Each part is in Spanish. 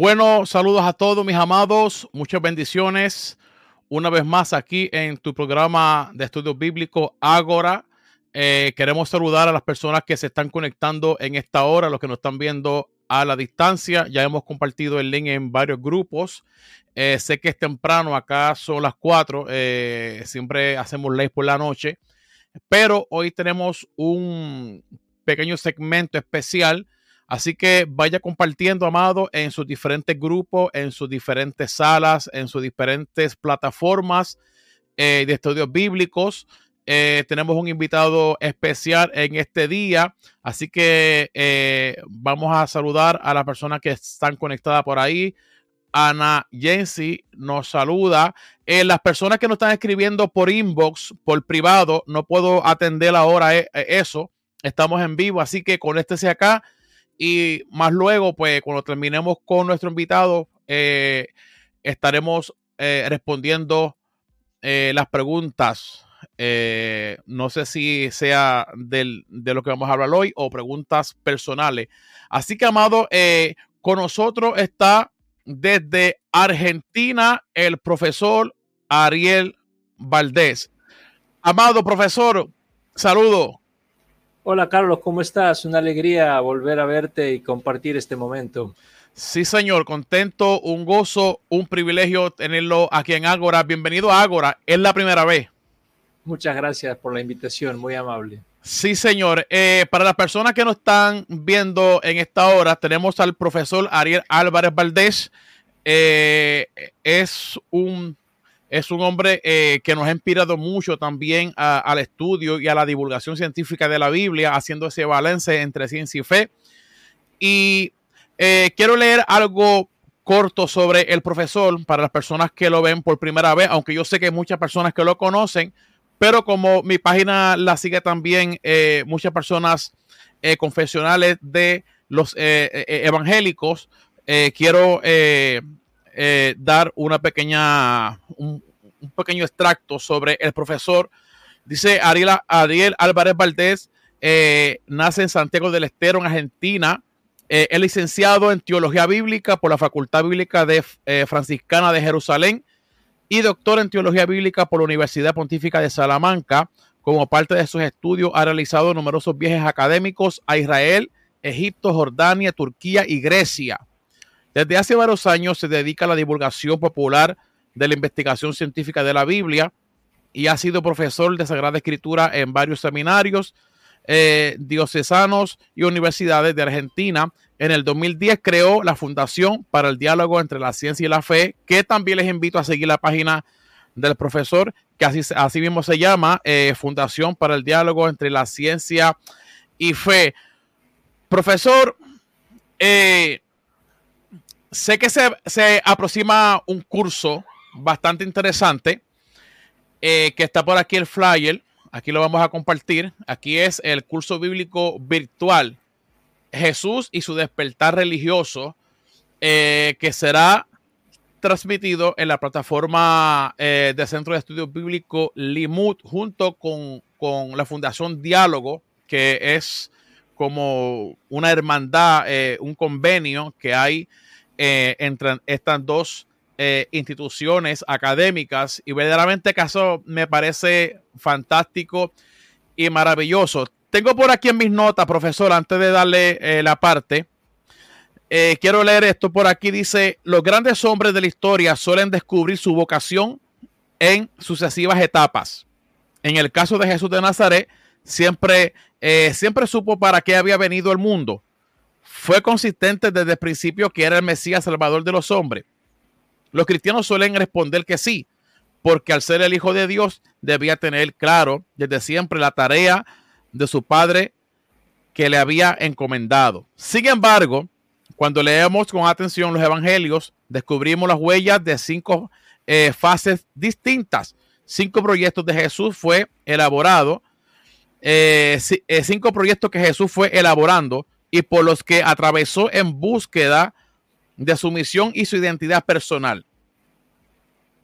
Bueno, saludos a todos mis amados, muchas bendiciones. Una vez más aquí en tu programa de estudios bíblicos Ágora. Eh, queremos saludar a las personas que se están conectando en esta hora, los que nos están viendo a la distancia. Ya hemos compartido el link en varios grupos. Eh, sé que es temprano, acá son las 4. Eh, siempre hacemos ley por la noche. Pero hoy tenemos un pequeño segmento especial Así que vaya compartiendo, amado, en sus diferentes grupos, en sus diferentes salas, en sus diferentes plataformas eh, de estudios bíblicos. Eh, tenemos un invitado especial en este día, así que eh, vamos a saludar a las personas que están conectadas por ahí. Ana Jensi nos saluda. las personas que nos están escribiendo por inbox, por privado, no puedo atender ahora eso. Estamos en vivo, así que conéctese acá y más luego, pues cuando terminemos con nuestro invitado, eh, estaremos eh, respondiendo eh, las preguntas. no sé si sea de lo que vamos a hablar hoy o preguntas personales. Así que, amado, con nosotros está desde Argentina el profesor Ariel Valdés. Amado profesor, saludo. Hola Carlos, ¿cómo estás? Una alegría volver a verte y compartir este momento. Sí, señor, contento, un gozo, un privilegio tenerlo aquí en Ágora. Bienvenido a Ágora, es la primera vez. Muchas gracias por la invitación, muy amable. Sí, señor. Eh, para las personas que nos están viendo en esta hora, tenemos al profesor Ariel Álvarez Valdés. Eh, es un es un hombre eh, que nos ha inspirado mucho también al estudio y a la divulgación científica de la Biblia, haciendo ese balance entre ciencia y fe. Y eh, quiero leer algo corto sobre el profesor para las personas que lo ven por primera vez, aunque yo sé que hay muchas personas que lo conocen, pero como mi página la sigue también eh, muchas personas confesionales de los evangélicos, quiero eh, dar una pequeña, un, pequeño extracto sobre el profesor. Dice Ariel, Álvarez Valdés, eh, nace en Santiago del Estero, en Argentina. Eh, es licenciado en Teología Bíblica por la Facultad Bíblica de, Franciscana de Jerusalén y doctor en Teología Bíblica por la Universidad Pontífica de Salamanca. Como parte de sus estudios, ha realizado numerosos viajes académicos a Israel, Egipto, Jordania, Turquía y Grecia. Desde hace varios años se dedica a la divulgación popular de la investigación científica de la Biblia y ha sido profesor de Sagrada Escritura en varios seminarios eh, diocesanos y universidades de Argentina. En el 2010 creó la Fundación para el Diálogo entre la Ciencia y la Fe, que también les invito a seguir la página del profesor, que así, mismo se llama, eh, Fundación para el Diálogo entre la Ciencia y Fe. Profesor, eh, sé que se, aproxima un curso bastante interesante eh, que está por aquí el flyer. Aquí lo vamos a compartir. Aquí es el curso bíblico virtual Jesús y su despertar religioso eh, que será transmitido en la plataforma eh, de Centro de Estudios Bíblicos Limud junto con, con, la Fundación Diálogo, que es como una hermandad, un convenio que hay eh, entre estas dos eh, instituciones académicas y verdaderamente eso me parece fantástico y maravilloso. Tengo por aquí en mis notas, profesor, antes de darle eh, la parte, quiero leer esto por aquí. Dice, los grandes hombres de la historia suelen descubrir su vocación en sucesivas etapas. En el caso de Jesús de Nazaret, siempre, siempre supo para qué había venido el mundo fue consistente desde el principio que era el Mesías Salvador de los hombres. Los cristianos suelen responder que sí, porque al ser el Hijo de Dios debía tener claro desde siempre la tarea de su Padre que le había encomendado. Sin embargo, cuando leemos con atención los evangelios, descubrimos las huellas de cinco eh, fases distintas. Cinco proyectos de Jesús fue elaborado, eh, eh, cinco proyectos que Jesús fue elaborando y por los que atravesó en búsqueda de su misión y su identidad personal.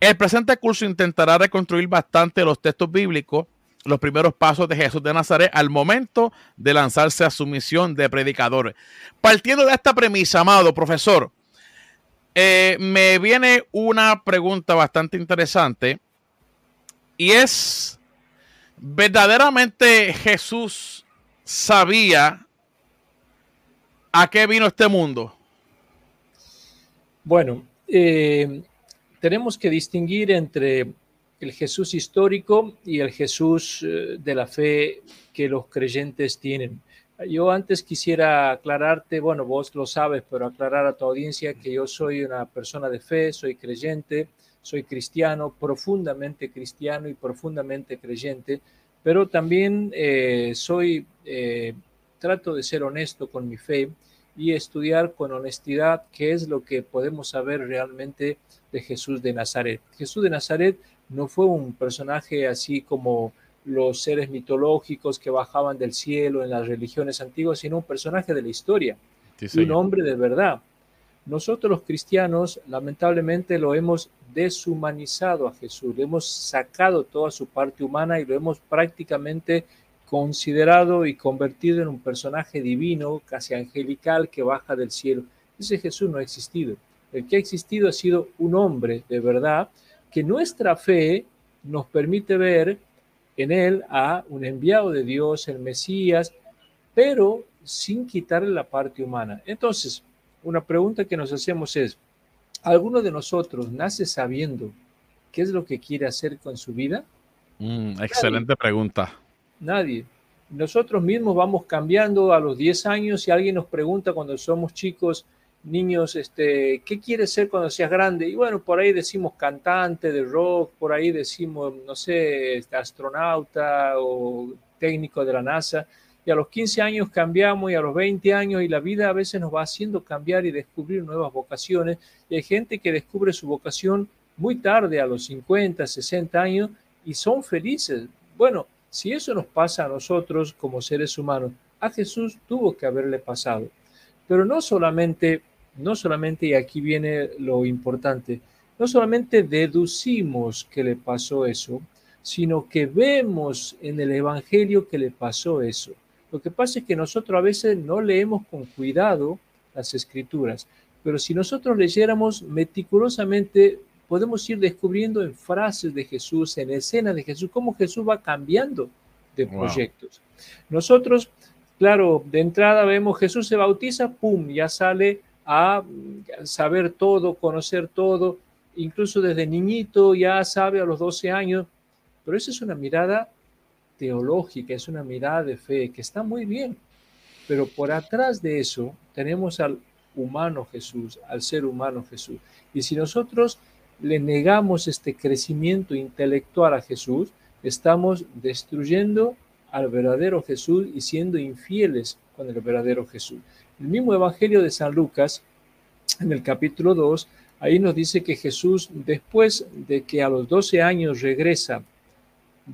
El presente curso intentará reconstruir bastante los textos bíblicos, los primeros pasos de Jesús de Nazaret al momento de lanzarse a su misión de predicador. Partiendo de esta premisa, amado profesor, eh, me viene una pregunta bastante interesante y es, ¿verdaderamente Jesús sabía a qué vino este mundo? Bueno, eh, tenemos que distinguir entre el Jesús histórico y el Jesús eh, de la fe que los creyentes tienen. Yo antes quisiera aclararte, bueno, vos lo sabes, pero aclarar a tu audiencia que yo soy una persona de fe, soy creyente, soy cristiano, profundamente cristiano y profundamente creyente, pero también eh, soy, trato de ser honesto con mi fe y estudiar con honestidad qué es lo que podemos saber realmente de Jesús de Nazaret. Jesús de Nazaret no fue un personaje así como los seres mitológicos que bajaban del cielo en las religiones antiguas, sino un personaje de la historia, un hombre de verdad. Nosotros los cristianos lamentablemente lo hemos deshumanizado a Jesús, le hemos sacado toda su parte humana y lo hemos prácticamente considerado y convertido en un personaje divino, casi angelical, que baja del cielo. Ese Jesús no ha existido. El que ha existido ha sido un hombre de verdad, que nuestra fe nos permite ver en él a un enviado de Dios, el Mesías, pero sin quitarle la parte humana. Entonces, una pregunta que nos hacemos es, ¿alguno de nosotros nace sabiendo qué es lo que quiere hacer con su vida? Mm, excelente pregunta. Nadie. Nosotros mismos vamos cambiando a los 10 años y alguien nos pregunta cuando somos chicos, niños, este, ¿qué quieres ser cuando seas grande? Y bueno, por ahí decimos cantante de rock, por ahí decimos, no sé, este, astronauta o técnico de la NASA. Y a los 15 años cambiamos y a los 20 años y la vida a veces nos va haciendo cambiar y descubrir nuevas vocaciones. Y hay gente que descubre su vocación muy tarde, a los 50, 60 años, y son felices. Bueno, si eso nos pasa a nosotros como seres humanos, a Jesús tuvo que haberle pasado. Pero no solamente no solamente, y aquí viene lo importante, no solamente deducimos que le pasó eso, sino que vemos en el Evangelio que le pasó eso. Lo que pasa es que nosotros a veces no leemos con cuidado las escrituras, pero si nosotros leyéramos meticulosamente, podemos ir descubriendo en frases de Jesús, en escenas de Jesús, cómo Jesús va cambiando de proyectos. Nosotros, claro, de entrada vemos Jesús se bautiza, ¡pum!, ya sale a saber todo, conocer todo, incluso desde niñito ya sabe a los 12 años, pero esa es una mirada teológica, es una mirada de fe que está muy bien, pero por atrás de eso tenemos al humano Jesús, al ser humano Jesús. Y si nosotros le negamos este crecimiento intelectual a Jesús, estamos destruyendo al verdadero Jesús y siendo infieles con el verdadero Jesús. El mismo Evangelio de San Lucas, en el capítulo 2, ahí nos dice que Jesús, después de que a los 12 años regresa,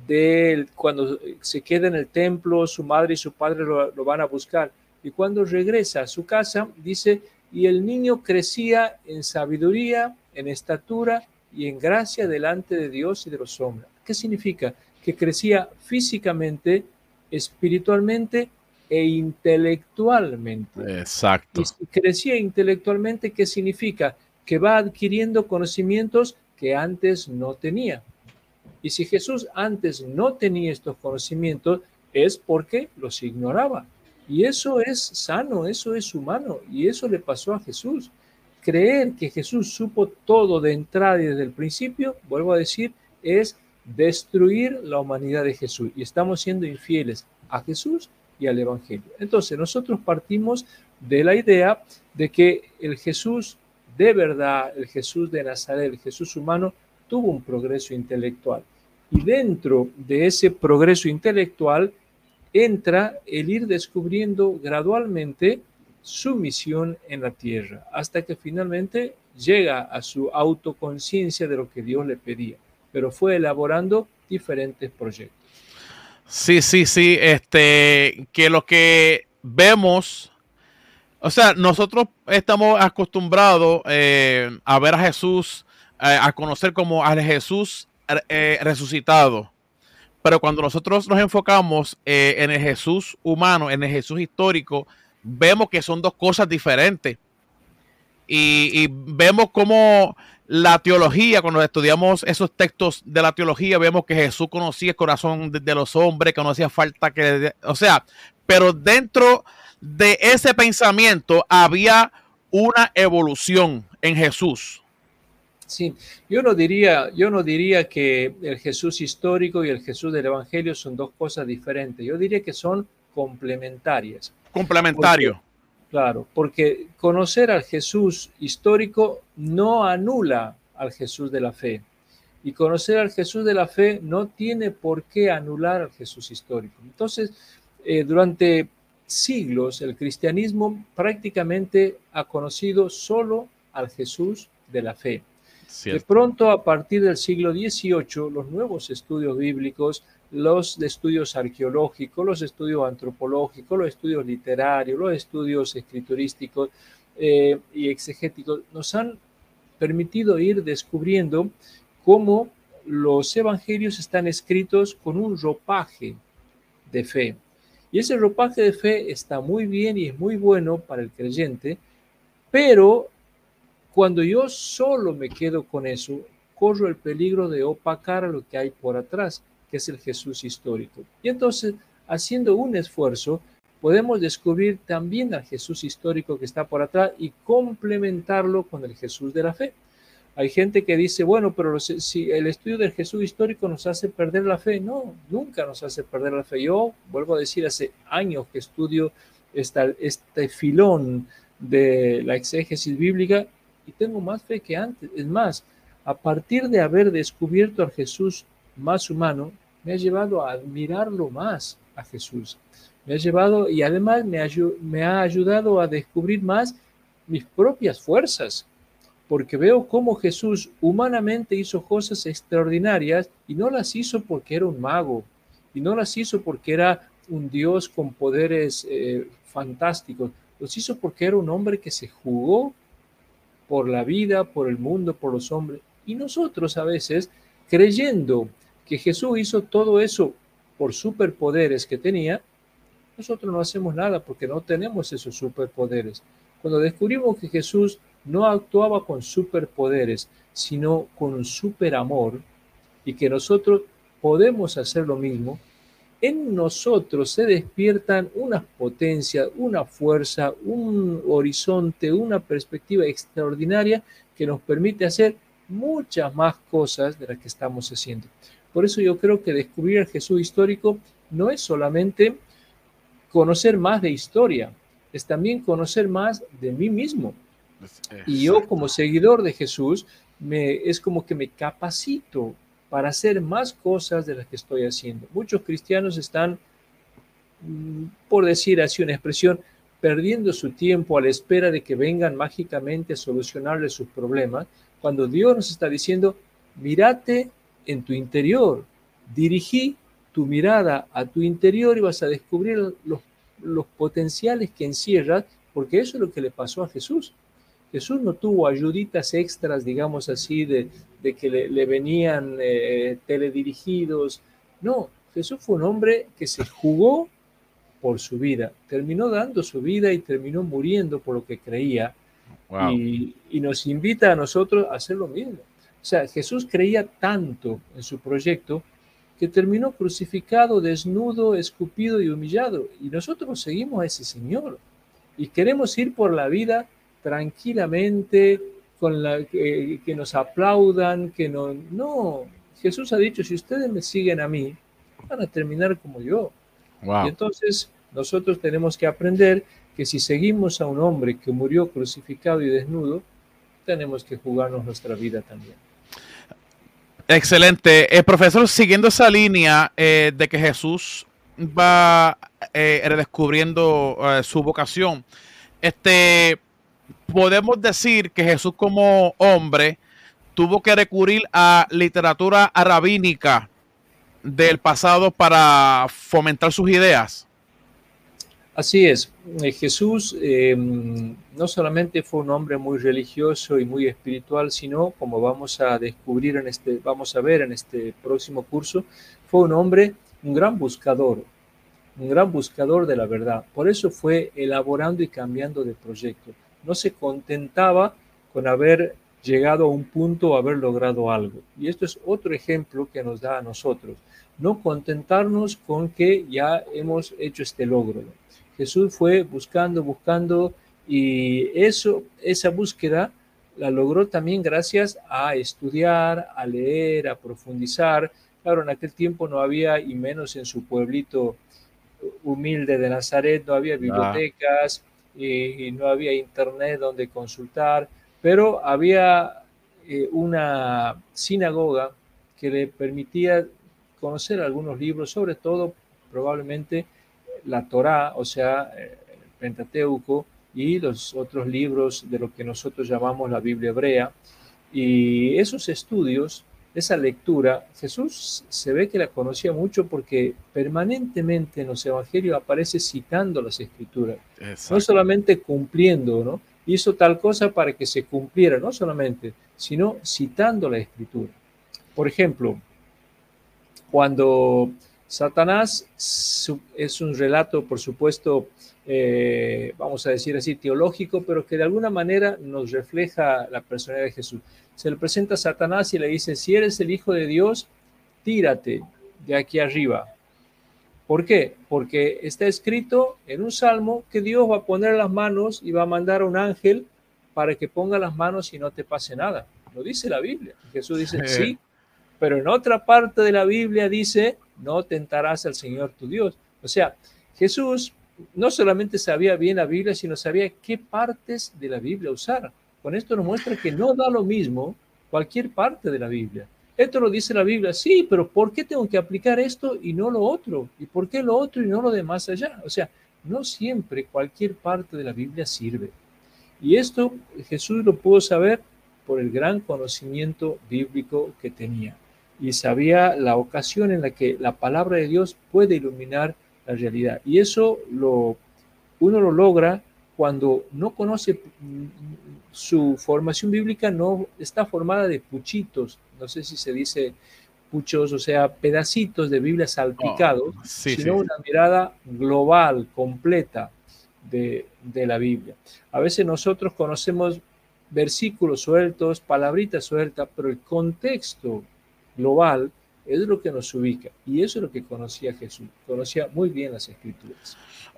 de cuando se queda en el templo, su madre y su padre lo, lo van a buscar, y cuando regresa a su casa, dice, y el niño crecía en sabiduría, en estatura y en gracia delante de Dios y de los hombres. ¿Qué significa? Que crecía físicamente, espiritualmente e intelectualmente. Exacto. Y si crecía intelectualmente, ¿qué significa? Que va adquiriendo conocimientos que antes no tenía. Y si Jesús antes no tenía estos conocimientos, es porque los ignoraba. Y eso es sano, eso es humano, y eso le pasó a Jesús. Creer que Jesús supo todo de entrada y desde el principio, vuelvo a decir, es destruir la humanidad de Jesús. Y estamos siendo infieles a Jesús y al Evangelio. Entonces, nosotros partimos de la idea de que el Jesús de verdad, el Jesús de Nazaret, el Jesús humano, tuvo un progreso intelectual. Y dentro de ese progreso intelectual entra el ir descubriendo gradualmente su misión en la tierra, hasta que finalmente llega a su autoconciencia de lo que Dios le pedía, pero fue elaborando diferentes proyectos. Sí, sí, sí. Este, que lo que vemos, o sea, nosotros estamos acostumbrados eh, a ver a Jesús, eh, a conocer como al Jesús eh, resucitado. Pero cuando nosotros nos enfocamos en el Jesús humano, en el Jesús histórico, vemos que son dos cosas diferentes. y, vemos cómo la teología, cuando estudiamos esos textos de la teología, vemos que Jesús conocía el corazón de, los hombres, que no hacía falta que, o sea, pero dentro de ese pensamiento había una evolución en Jesús. Sí, yo no diría, yo no diría que el Jesús histórico y el Jesús del Evangelio son dos cosas diferentes. Yo diría que son complementarias. Complementario. claro, porque conocer al Jesús histórico no anula al Jesús de la fe. Y conocer al Jesús de la fe no tiene por qué anular al Jesús histórico. Entonces, eh, durante siglos el cristianismo prácticamente ha conocido solo al Jesús de la fe. De pronto, a partir del siglo XVIII, los nuevos estudios bíblicos, los estudios arqueológicos, los estudios antropológicos, los estudios literarios, los estudios escriturísticos eh, y exegéticos nos han permitido ir descubriendo cómo los evangelios están escritos con un ropaje de fe. Y ese ropaje de fe está muy bien y es muy bueno para el creyente, pero cuando yo solo me quedo con eso, corro el peligro de opacar lo que hay por atrás, que es el Jesús histórico. Y entonces, haciendo un esfuerzo, podemos descubrir también al Jesús histórico que está por atrás y complementarlo con el Jesús de la fe. Hay gente que dice, bueno, pero si el estudio del Jesús histórico nos hace perder la fe, no, nunca nos hace perder la fe. Yo vuelvo a decir, hace años que estudio este filón de la exégesis bíblica y tengo más fe que antes. Es más, a partir de haber descubierto a Jesús más humano, me ha llevado a admirarlo más a Jesús. Me ha llevado y además me, me ha ayudado a descubrir más mis propias fuerzas, porque veo cómo Jesús humanamente hizo cosas extraordinarias y no las hizo porque era un mago, y no las hizo porque era un Dios con poderes eh, fantásticos, los hizo porque era un hombre que se jugó por la vida, por el mundo, por los hombres. Y nosotros a veces, creyendo que Jesús hizo todo eso por superpoderes que tenía, nosotros no hacemos nada porque no tenemos esos superpoderes. Cuando descubrimos que Jesús no actuaba con superpoderes, sino con un superamor, y que nosotros podemos hacer lo mismo, en nosotros se despiertan una potencia, una fuerza, un horizonte, una perspectiva extraordinaria que nos permite hacer muchas más cosas de las que estamos haciendo. Por eso yo creo que descubrir el Jesús histórico no es solamente conocer más de historia, es también conocer más de mí mismo. Y yo como seguidor de Jesús, me, es como que me capacito para hacer más cosas de las que estoy haciendo. Muchos cristianos están, mm, por decir así una expresión, perdiendo su tiempo a la espera de que vengan mágicamente a solucionarle sus problemas, cuando Dios nos está diciendo, mírate en tu interior, dirigí tu mirada a tu interior y vas a descubrir los, los potenciales que encierras, porque eso es lo que le pasó a Jesús. Jesús no tuvo ayuditas extras, digamos así, de, que le, venían eh, teledirigidos. No, Jesús fue un hombre que se jugó por su vida, terminó dando su vida y terminó muriendo por lo que creía. Y, y, nos invita a nosotros a hacer lo mismo. O sea, Jesús creía tanto en su proyecto que terminó crucificado, desnudo, escupido y humillado. Y nosotros seguimos a ese Señor. Y queremos ir por la vida tranquilamente, con la, que nos aplaudan, que no... No, Jesús ha dicho, si ustedes me siguen a mí, van a terminar como yo. Y entonces nosotros tenemos que aprender que si seguimos a un hombre que murió crucificado y desnudo, tenemos que jugarnos nuestra vida también. Excelente. El profesor, siguiendo esa línea eh, de que Jesús va eh, redescubriendo eh, su vocación, este, podemos decir que Jesús como hombre tuvo que recurrir a literatura arabínica del pasado para fomentar sus ideas. Así es, eh, Jesús eh, no solamente fue un hombre muy religioso y muy espiritual, sino, como vamos a descubrir en este, vamos a ver en este próximo curso, fue un hombre, un gran buscador, un gran buscador de la verdad. Por eso fue elaborando y cambiando de proyecto no se contentaba con haber llegado a un punto o haber logrado algo. Y esto es otro ejemplo que nos da a nosotros. No contentarnos con que ya hemos hecho este logro. Jesús fue buscando, buscando y eso, esa búsqueda la logró también gracias a estudiar, a leer, a profundizar. Claro, en aquel tiempo no había, y menos en su pueblito humilde de Nazaret, no había bibliotecas y, no había internet donde consultar, pero había eh, una sinagoga que le permitía conocer algunos libros, sobre todo probablemente la Torá, o sea, el Pentateuco, y los otros libros de lo que nosotros llamamos la Biblia hebrea. Y esos estudios, esa lectura, Jesús se ve que la conocía mucho porque permanentemente en los evangelios aparece citando las escrituras, no solamente cumpliendo, ¿no? Hizo tal cosa para que se cumpliera, no solamente, sino citando la escritura. Por ejemplo, cuando Satanás es un relato, por supuesto, eh, vamos a decir así, teológico, pero que de alguna manera nos refleja la personalidad de Jesús. Se le presenta a Satanás y le dice, si eres el Hijo de Dios, tírate de aquí arriba. ¿Por qué? Porque está escrito en un salmo que Dios va a poner las manos y va a mandar a un ángel para que ponga las manos y no te pase nada. Lo dice la Biblia. Jesús dice, sí, pero en otra parte de la Biblia dice, no tentarás al Señor tu Dios. O sea, Jesús no solamente sabía bien la Biblia, sino sabía qué partes de la Biblia usar. Con esto nos muestra que no da lo mismo cualquier parte de la Biblia. Esto lo dice la Biblia, sí, pero ¿por qué tengo que aplicar esto y no lo otro? ¿Y por qué lo otro y no lo de más allá? O sea, no siempre cualquier parte de la Biblia sirve. Y esto Jesús lo pudo saber por el gran conocimiento bíblico que tenía. Y sabía la ocasión en la que la palabra de Dios puede iluminar la realidad. Y eso lo, uno lo logra cuando no conoce mm, su formación bíblica, no está formada de puchitos, no sé si se dice puchos, o sea, pedacitos de Biblia salpicados, oh, sino una mirada global, completa de, de la Biblia. A veces nosotros conocemos versículos sueltos, palabritas sueltas, pero el contexto global es lo que nos ubica. Y eso es lo que conocía Jesús. Conocía muy bien las escrituras.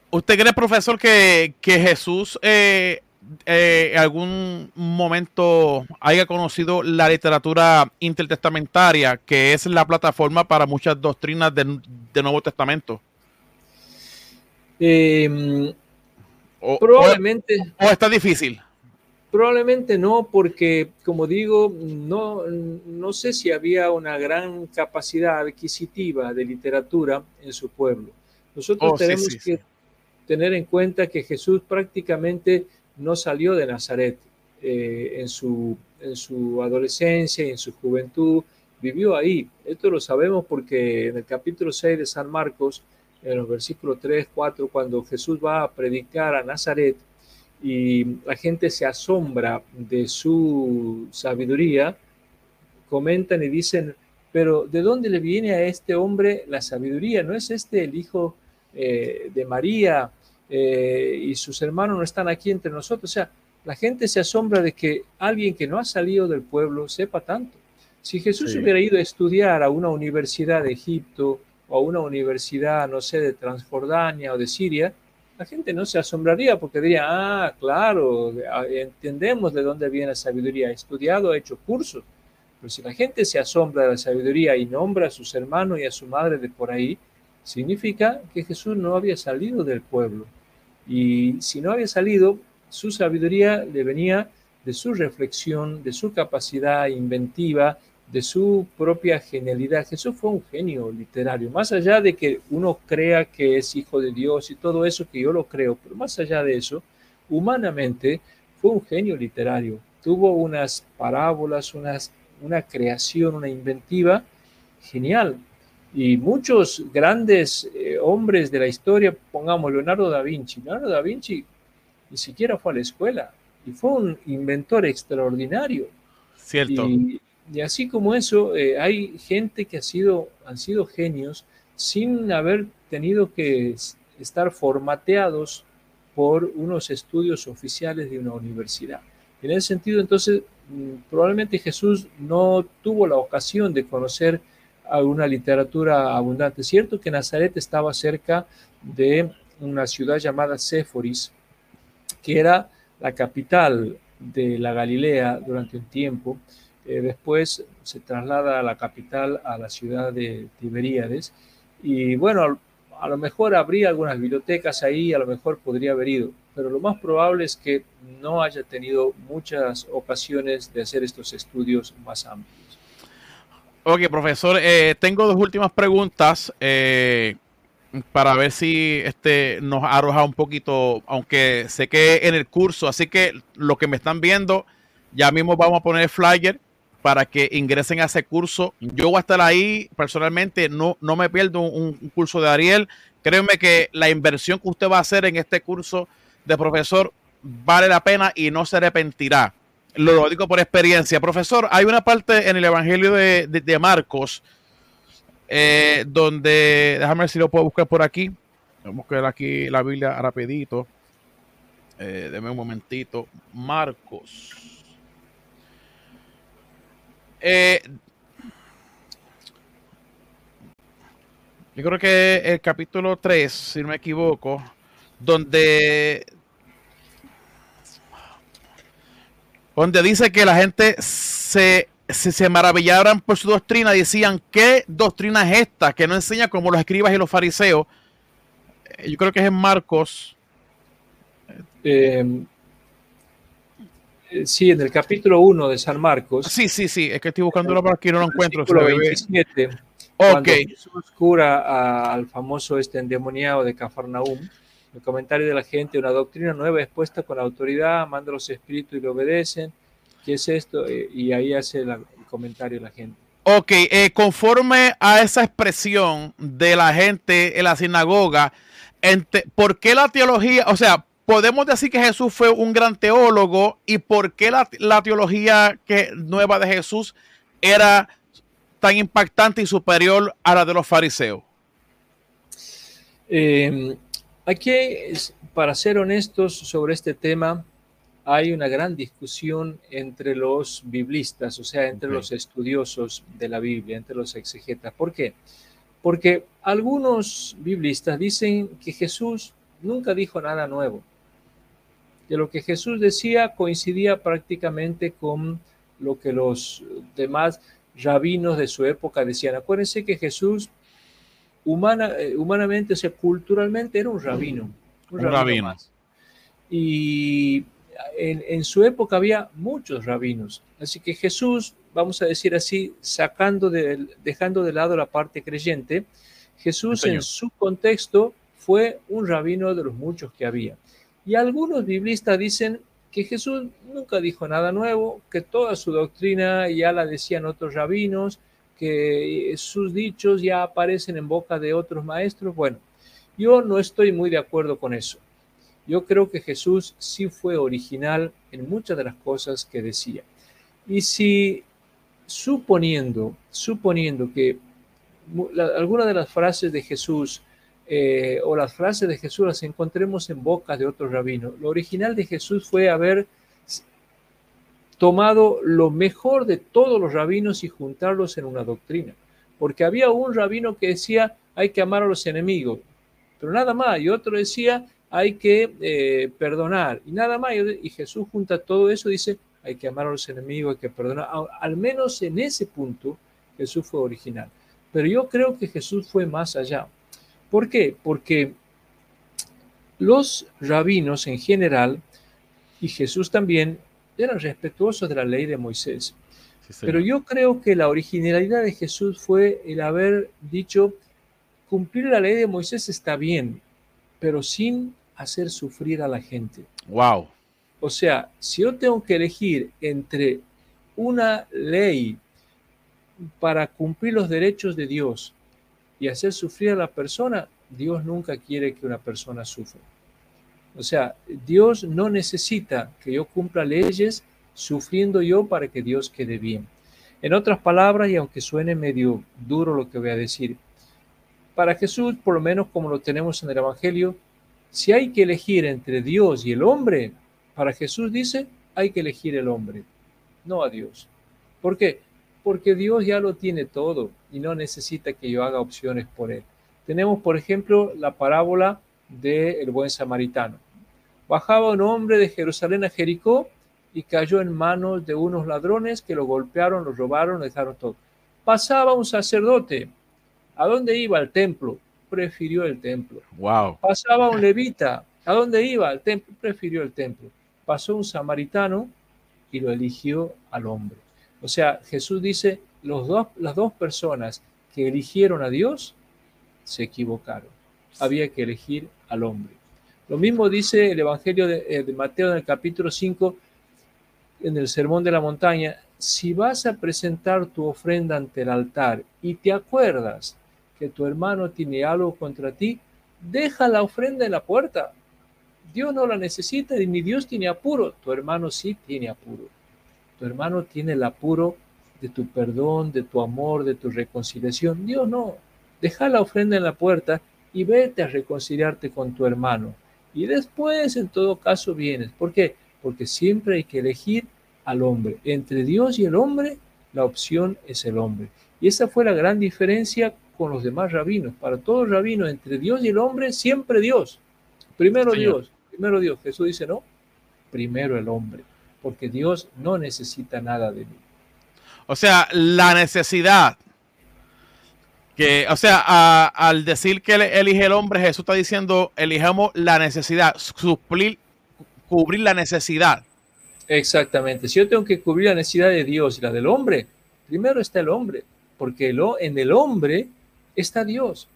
¿Usted cree, profesor, que, Jesús eh, eh, en algún momento haya conocido la literatura intertestamentaria, que es la plataforma para muchas doctrinas del Nuevo Testamento? Em, probablemente. o está difícil? Probablemente no, porque como digo, no, no sé si había una gran capacidad adquisitiva de literatura en su pueblo. Nosotros oh, tenemos que tener en cuenta que Jesús prácticamente no salió de Nazaret eh, en, su, en su adolescencia y en su juventud, vivió ahí. Esto lo sabemos porque en el capítulo 6 de San Marcos, en los versículos 3, 4, cuando Jesús va a predicar a Nazaret, y la gente se asombra de su sabiduría, comentan y dicen, pero ¿de dónde le viene a este hombre la sabiduría? ¿No es este el hijo eh, de María eh, y sus hermanos no están aquí entre nosotros? O sea, la gente se asombra de que alguien que no ha salido del pueblo sepa tanto. Si Jesús hubiera ido a estudiar a una universidad de Egipto o a una universidad, no sé, de Transjordania o de Siria, la gente no se asombraría porque diría, ah, claro, entendemos de dónde viene la sabiduría, ha estudiado, ha hecho cursos. Pero si la gente se asombra de la sabiduría y nombra a sus hermanos y a su madre de por ahí, significa que Jesús no había salido del pueblo. Y si no había salido, su sabiduría le venía de su reflexión, de su capacidad inventiva, de su propia genialidad. Jesús fue un genio literario, más allá de que uno crea que es hijo de Dios y todo eso, que yo lo creo, pero más allá de eso, humanamente fue un genio literario. Tuvo unas parábolas, unas, una creación, una inventiva genial. Y muchos grandes eh, hombres de la historia, pongamos Leonardo da Vinci, Leonardo da Vinci ni siquiera fue a la escuela y fue un inventor extraordinario. Cierto. Y así como eso, eh, hay gente que ha sido, han sido genios sin haber tenido que estar formateados por unos estudios oficiales de una universidad. En ese sentido, entonces, mm, probablemente Jesús no tuvo la ocasión de conocer alguna literatura abundante. Cierto que Nazaret estaba cerca de una ciudad llamada Séforis, que era la capital de la Galilea durante un tiempo. Eh, después se traslada a la capital, a la ciudad de Tiberíades. Y bueno, a lo mejor habría algunas bibliotecas ahí, a lo mejor podría haber ido, pero lo más probable es que no haya tenido muchas ocasiones de hacer estos estudios más amplios. Ok, profesor, eh, tengo dos últimas preguntas eh, para ver si este nos arroja un poquito, aunque sé que en el curso, así que lo que me están viendo, ya mismo vamos a poner el flyer para que ingresen a ese curso. Yo voy a estar ahí personalmente, no, no me pierdo un, curso de Ariel. Créeme que la inversión que usted va a hacer en este curso de profesor vale la pena y no se arrepentirá. Lo, digo por experiencia. Profesor, hay una parte en el Evangelio de, Marcos eh, donde, déjame ver si lo puedo buscar por aquí. Vamos a buscar aquí la Biblia rapidito. Eh, deme un momentito. Marcos. Eh, yo creo que el capítulo 3, si no me equivoco, donde, donde dice que la gente se, se, maravillaran por su doctrina, decían, ¿qué doctrina es esta que no enseña como los escribas y los fariseos? Eh, yo creo que es en Marcos. Eh, sí, en el capítulo 1 de San Marcos. Sí, sí, sí, es que estoy buscándolo por aquí, no lo encuentro. 27, cuando Jesús cura al famoso este endemoniado de Cafarnaúm, el comentario de la gente, una doctrina nueva expuesta con autoridad, manda los espíritus y le obedecen. ¿Qué es esto? Eh, y ahí hace el comentario la gente. Ok, eh, conforme a esa expresión de la gente en la sinagoga, ¿por qué la teología, o sea, podemos decir que Jesús fue un gran teólogo y por qué la, teología que, nueva de Jesús era tan impactante y superior a la de los fariseos. Eh, aquí, para ser honestos sobre este tema, hay una gran discusión entre los biblistas, o sea, entre los estudiosos de la Biblia, entre los exegetas. ¿Por qué? Porque algunos biblistas dicen que Jesús nunca dijo nada nuevo de lo que Jesús decía coincidía prácticamente con lo que los demás rabinos de su época decían. Acuérdense que Jesús humana, eh, humanamente, o sea, culturalmente era un rabino. Un, rabino. Y en, su época había muchos rabinos. Así que Jesús, vamos a decir así, sacando de, dejando de lado la parte creyente, Jesús en su contexto fue un rabino de los muchos que había. Y algunos biblistas dicen que Jesús nunca dijo nada nuevo, que toda su doctrina ya la decían otros rabinos, que sus dichos ya aparecen en boca de otros maestros. Bueno, yo no estoy muy de acuerdo con eso. Yo creo que Jesús sí fue original en muchas de las cosas que decía. Y si suponiendo, suponiendo que alguna de las frases de Jesús eh, o las frases de Jesús las encontremos en bocas de otros rabinos. Lo original de Jesús fue haber tomado lo mejor de todos los rabinos y juntarlos en una doctrina. Porque había un rabino que decía hay que amar a los enemigos, pero nada más, y otro decía hay que eh, perdonar, y nada más, y Jesús junta todo eso, dice hay que amar a los enemigos, hay que perdonar. Al menos en ese punto Jesús fue original. Pero yo creo que Jesús fue más allá. ¿Por qué? Porque los rabinos en general, y Jesús también, eran respetuosos de la ley de Moisés. Pero yo creo que la originalidad de Jesús fue el haber dicho, cumplir la ley de Moisés está bien, pero sin hacer sufrir a la gente. Wow. O sea, si yo tengo que elegir entre una ley para cumplir los derechos de Dios y hacer sufrir a la persona, Dios nunca quiere que una persona sufra. O sea, Dios no necesita que yo cumpla leyes sufriendo yo para que Dios quede bien. En otras palabras, y aunque suene medio duro lo que voy a decir, para Jesús, por lo menos como lo tenemos en el Evangelio, Si hay que elegir entre Dios y el hombre, para Jesús dice, hay que elegir el hombre, no a Dios. ¿Por qué? Porque Dios ya lo tiene todo y no necesita que yo haga opciones por él. Tenemos, por ejemplo, la parábola del buen samaritano. Bajaba un hombre de Jerusalén a Jericó y cayó en manos de unos ladrones que lo golpearon, lo robaron, lo dejaron todo. Pasaba un sacerdote. ¿A dónde iba? Al templo. Prefirió el templo. Wow. Pasaba un levita. ¿A dónde iba? Al templo. Prefirió el templo. Pasó un samaritano y lo eligió al hombre. O sea, Jesús dice, los dos, las dos personas que eligieron a Dios se equivocaron. Había que elegir al hombre. Lo mismo dice el Evangelio de, eh, Mateo en el capítulo 5, en el Sermón de la Montaña. Si vas a presentar tu ofrenda ante el altar y te acuerdas que tu hermano tiene algo contra ti, deja la ofrenda en la puerta. Dios no la necesita ni Dios tiene apuro. Tu hermano sí tiene apuro. Tu hermano tiene el apuro de tu perdón, de tu amor, de tu reconciliación. Dios no. Deja la ofrenda en la puerta y vete a reconciliarte con tu hermano. Y después, en todo caso, vienes. ¿Por qué? Porque siempre hay que elegir al hombre. Entre Dios y el hombre, la opción es el hombre. Y esa fue la gran diferencia con los demás rabinos. Para todos rabinos, entre Dios y el hombre, siempre Dios. Primero Dios, primero Dios. Jesús dice, no, primero el hombre, porque Dios no necesita nada de mí. O sea, la necesidad que, o sea, al decir que elige el hombre, Jesús está diciendo, elijamos la necesidad, suplir, cubrir la necesidad. Exactamente. Si yo tengo que cubrir la necesidad de Dios y la del hombre, primero está el hombre, porque en el hombre está Dios.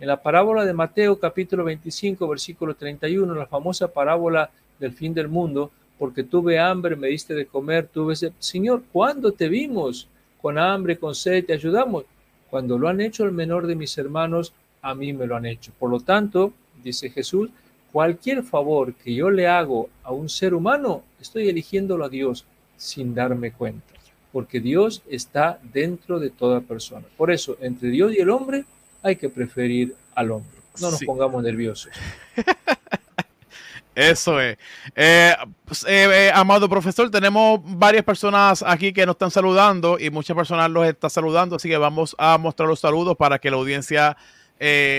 En la parábola de Mateo capítulo 25, versículo 31, la famosa parábola del fin del mundo, porque tuve hambre, me diste de comer, tuve ese, Señor, ¿cuándo te vimos? Con hambre, con sed, te ayudamos. Cuando lo han hecho el menor de mis hermanos, a mí me lo han hecho. Por lo tanto, dice Jesús, cualquier favor que yo le hago a un ser humano, estoy eligiéndolo a Dios sin darme cuenta, porque Dios está dentro de toda persona. Por eso, entre Dios y el hombre, hay que preferir al hombre. No nos pongamos nerviosos. Eso es. Eh, pues, eh, eh, amado profesor, tenemos varias personas aquí que nos están saludando y muchas personas los están saludando, así que vamos a mostrar los saludos para que la audiencia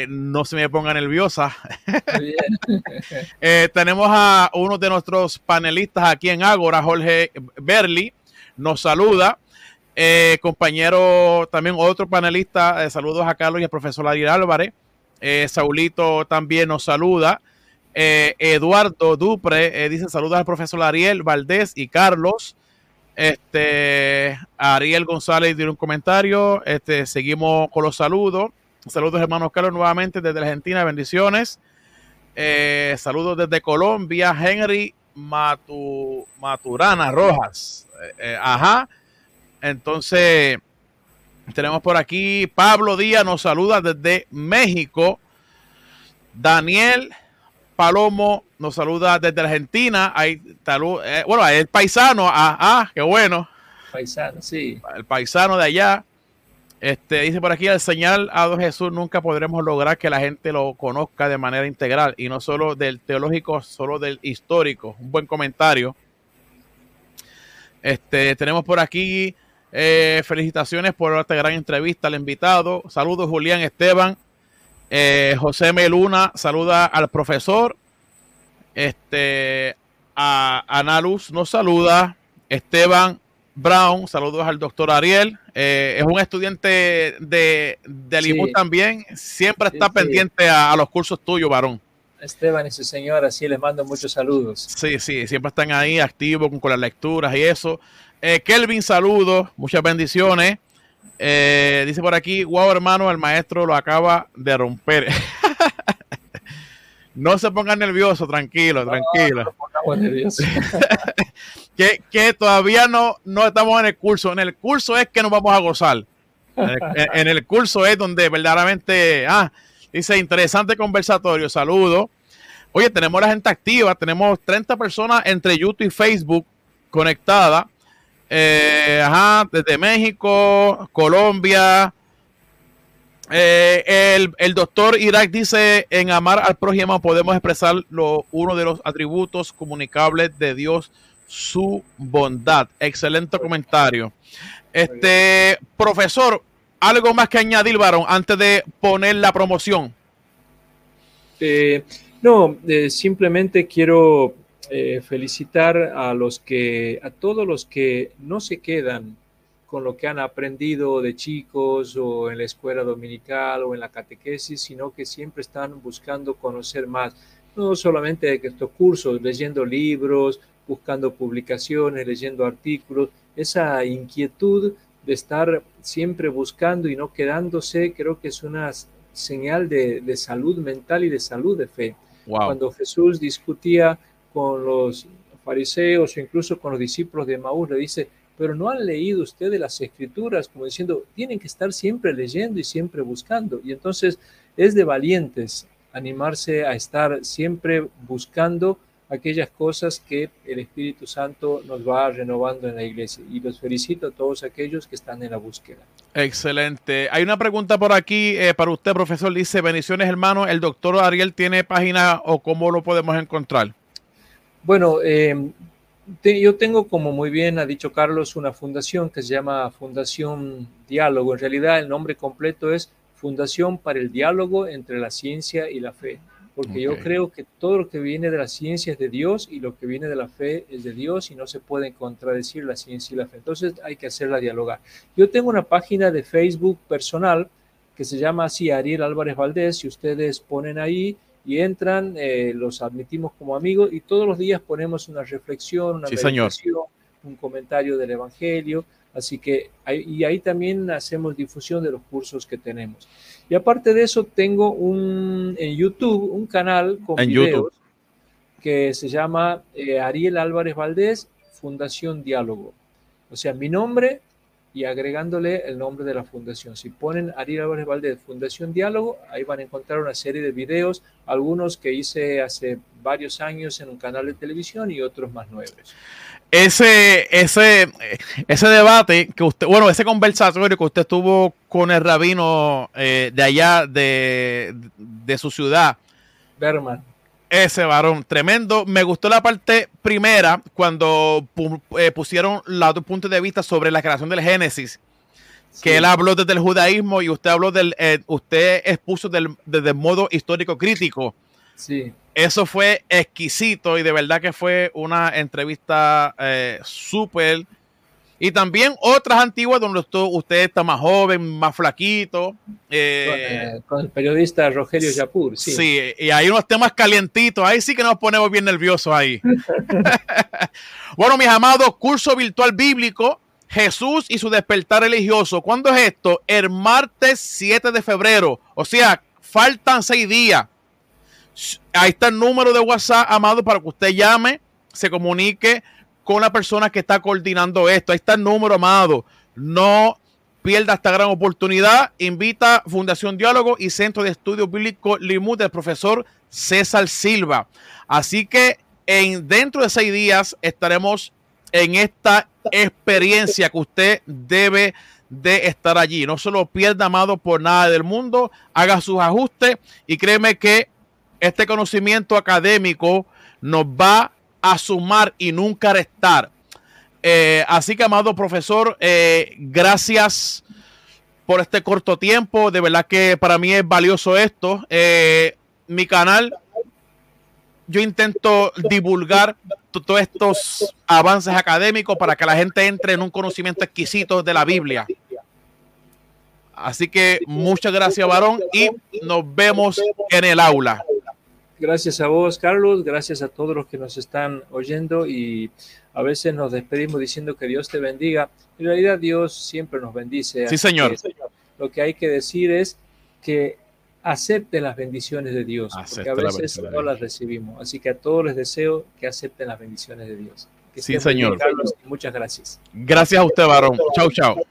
no se me ponga nerviosa. tenemos a uno de nuestros panelistas aquí en Ágora, Jorge Berli, nos saluda. compañero, también otro panelista, saludos a Carlos y al profesor Ariel Álvarez. Saulito también nos saluda. Eh, Eduardo Dupre eh, dice saludos al profesor Ariel Valdés y Carlos. Este Ariel González dio un comentario. Este, seguimos con los saludos. Saludos, hermanos Carlos, nuevamente desde Argentina. Bendiciones. Eh, saludos desde Colombia. Henry Maturana Rojas. ajá. Entonces, tenemos por aquí Pablo Díaz nos saluda desde México. Daniel Palomo nos saluda desde Argentina. Hay, eh, bueno, el paisano. Ah, ah, qué bueno. Paisano, sí. El paisano de allá. Este, dice por aquí, al señal a don Jesús nunca podremos lograr que la gente lo conozca de manera integral y no solo del teológico, solo del histórico. Un buen comentario. Este, tenemos por aquí eh, felicitaciones por esta gran entrevista al invitado. Saludos Julián Esteban. Eh, José Meluna saluda al profesor. Este, a Ana Luz nos saluda. Esteban Brown, saludos al doctor Ariel. Eh, es un estudiante de, de también. Siempre está pendiente a, los cursos tuyos, varón. Esteban y su señora, sí, les mando muchos saludos. Sí, sí, siempre están ahí activos con, las lecturas y eso. Eh, Kelvin, saludos, muchas bendiciones. Eh, dice por aquí, wow hermano, el maestro lo acaba de romper. no se pongan nerviosos, tranquilo, tranquilo. que, todavía no, no estamos en el curso. En el curso es que nos vamos a gozar. En el, curso es donde verdaderamente, ah, dice interesante conversatorio, saludos. Oye, tenemos la gente activa, tenemos 30 personas entre YouTube y Facebook conectadas. Eh, ajá, desde México, Colombia, Eh, el, doctor Irak dice, en amar al prójimo podemos expresar lo, uno de los atributos comunicables de Dios, su bondad. Excelente comentario. Este, profesor, algo más que añadir, varón, antes de poner la promoción. Eh, no, simplemente quiero felicitar a los que, a todos los que no se quedan con lo que han aprendido de chicos o en la escuela dominical o en la catequesis, sino que siempre están buscando conocer más, no solamente de estos cursos, leyendo libros, buscando publicaciones, leyendo artículos, esa inquietud de estar siempre buscando y no quedándose, creo que es una señal de, salud mental y de salud de fe. Cuando Jesús discutía con los fariseos o incluso con los discípulos de Maús, le dice, pero no han leído ustedes las escrituras, como diciendo, tienen que estar siempre leyendo y siempre buscando. Y entonces es de valientes animarse a estar siempre buscando aquellas cosas que el Espíritu Santo nos va renovando en la iglesia. Y los felicito a todos aquellos que están en la búsqueda. Excelente. Hay una pregunta por aquí eh, para usted, profesor. Dice, bendiciones hermano, ¿el doctor Ariel tiene página o cómo lo podemos encontrar? Bueno, eh, yo tengo, como muy bien ha dicho Carlos, una fundación que se llama Fundación Diálogo. En realidad el nombre completo es Fundación para el Diálogo entre la Ciencia y la Fe, porque yo creo que todo lo que viene de la ciencia es de Dios y lo que viene de la fe es de Dios y no se pueden contradecir la ciencia y la fe. Entonces hay que hacerla dialogar. Yo tengo una página de Facebook personal que se llama así Ariel Álvarez Valdés. Si ustedes ponen ahí, y entran, eh, los admitimos como amigos y todos los días ponemos una reflexión, una meditación, un comentario del Evangelio. Así que, y ahí también hacemos difusión de los cursos que tenemos. Y aparte de eso, tengo un, en YouTube un canal con videos que se llama eh, Ariel Álvarez Valdés, Fundación Diálogo. O sea, mi nombre y agregándole el nombre de la fundación. Si ponen Ariel Álvarez Valdés, Fundación Diálogo, ahí van a encontrar una serie de videos, algunos que hice hace varios años en un canal de televisión y otros más nuevos. Ese, ese, ese debate que usted, bueno, ese conversatorio que usted tuvo con el rabino eh, de allá de, de su ciudad. Berman. Ese varón, tremendo. Me gustó la parte primera cuando eh, pusieron los dos puntos de vista sobre la creación del Génesis. Que él habló desde el judaísmo y usted habló del, eh, usted expuso del, desde el modo histórico crítico. Sí. Eso fue exquisito y de verdad que fue una entrevista eh, súper y también otras antiguas donde usted está más joven, más flaquito. Eh, eh, con, el periodista Rogelio Yapur, sí. Sí, y hay unos temas calientitos. Ahí sí que nos ponemos bien nerviosos ahí. bueno, mis amados, curso virtual bíblico, Jesús y su despertar religioso. ¿Cuándo es esto? El martes 7 de febrero. O sea, faltan seis días. Ahí está el número de WhatsApp, amado, para que usted llame, se comunique con la persona que está coordinando esto. Ahí está el número, amado. No pierda esta gran oportunidad. Invita Fundación Diálogo y Centro de Estudios Bíblicos Limud del profesor César Silva. Así que en, dentro de seis días estaremos en esta experiencia que usted debe de estar allí. No se lo pierda, amado, por nada del mundo. Haga sus ajustes y créeme que este conocimiento académico nos va a sumar y nunca restar. Eh, así que, amado profesor, eh, gracias por este corto tiempo. De verdad que para mí es valioso esto. Eh, mi canal, yo intento divulgar todos estos avances académicos para que la gente entre en un conocimiento exquisito de la Biblia. Así que muchas gracias, varón, y nos vemos en el aula. Gracias a vos, Carlos. Gracias a todos los que nos están oyendo y a veces nos despedimos diciendo que Dios te bendiga. En realidad Dios siempre nos bendice. Sí, señor. Lo que hay que decir es que acepten las bendiciones de Dios, porque a veces no las recibimos. Así que a todos les deseo que acepten las bendiciones de Dios. sí, señor. Carlos, muchas gracias. Gracias a usted, varón. Chau, chau.